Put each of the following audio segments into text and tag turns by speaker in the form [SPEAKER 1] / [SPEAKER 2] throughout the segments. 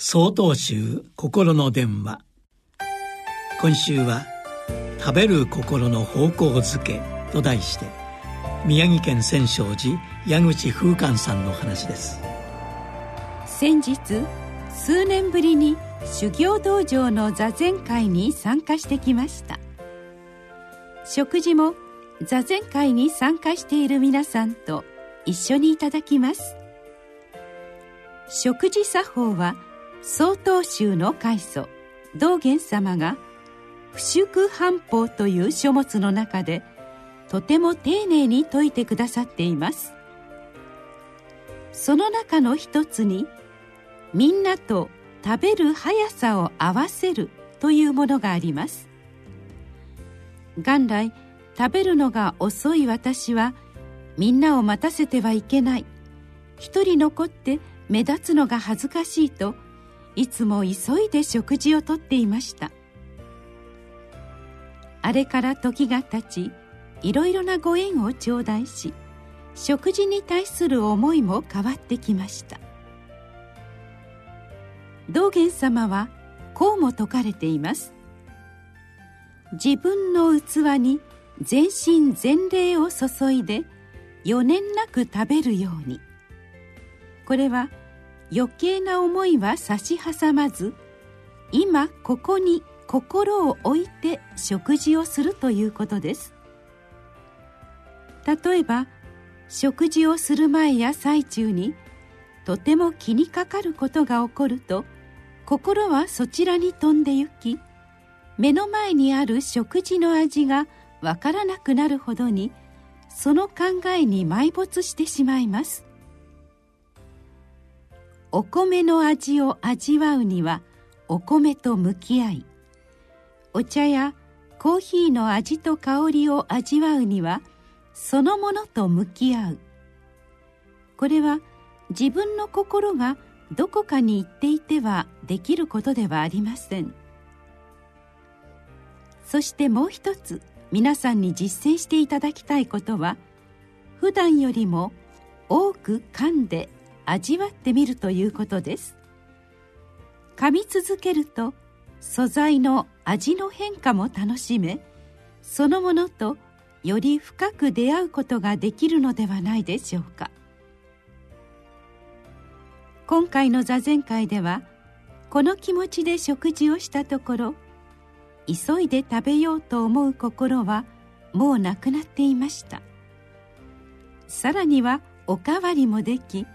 [SPEAKER 1] 総統集心の電話。今週は「食べる心の方向づけ」と題して宮城県千勝寺矢口風寛さんの話です。
[SPEAKER 2] 先日数年ぶりに修行道場の座禅会に参加してきました。食事も座禅会に参加している皆さんと一緒にいただきます。食事作法は「曹洞宗の開祖道元様が「不祝半法」という書物の中でとても丁寧に説いてくださっています。その中の一つにみんなと食べる速さを合わせるというものがあります。元来食べるのが遅い私はみんなを待たせてはいけない。一人残って目立つのが恥ずかしいといつも急いで食事をとっていました。あれから時が経ちいろいろなご縁を頂戴し食事に対する思いも変わってきました。道元様はこうも説かれています。自分の器に全身全霊を注いで余念なく食べるように。これは余計な思いは差し挟まず今ここに心を置いて食事をするということです。例えば食事をする前や最中にとても気にかかることが起こると心はそちらに飛んで行き目の前にある食事の味がわからなくなるほどにその考えに埋没してしまいます。お米の味を味わうにはお米と向き合いお茶やコーヒーの味と香りを味わうにはそのものと向き合う。これは自分の心がどこかに行っていてはできることではありません。そしてもう一つ皆さんに実践していただきたいことは普段よりも多く噛んで味わってみるということです。噛み続けると素材の味の変化も楽しめそのものとより深く出会うことができるのではないでしょうか。今回の座禅会ではこの気持ちで食事をしたところ急いで食べようと思う心はもうなくなっていました。さらにはおかわりもでき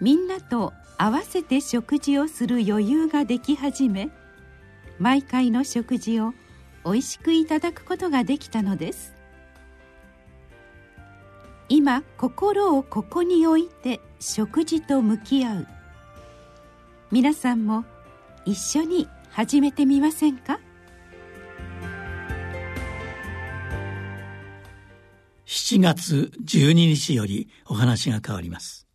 [SPEAKER 2] みんなと合わせて食事をする余裕ができ始め毎回の食事をおいしくいただくことができたのです。今心をここに置いて食事と向き合う。皆さんも一緒に始めてみませんか
[SPEAKER 1] ？7月12日よりお話が変わります。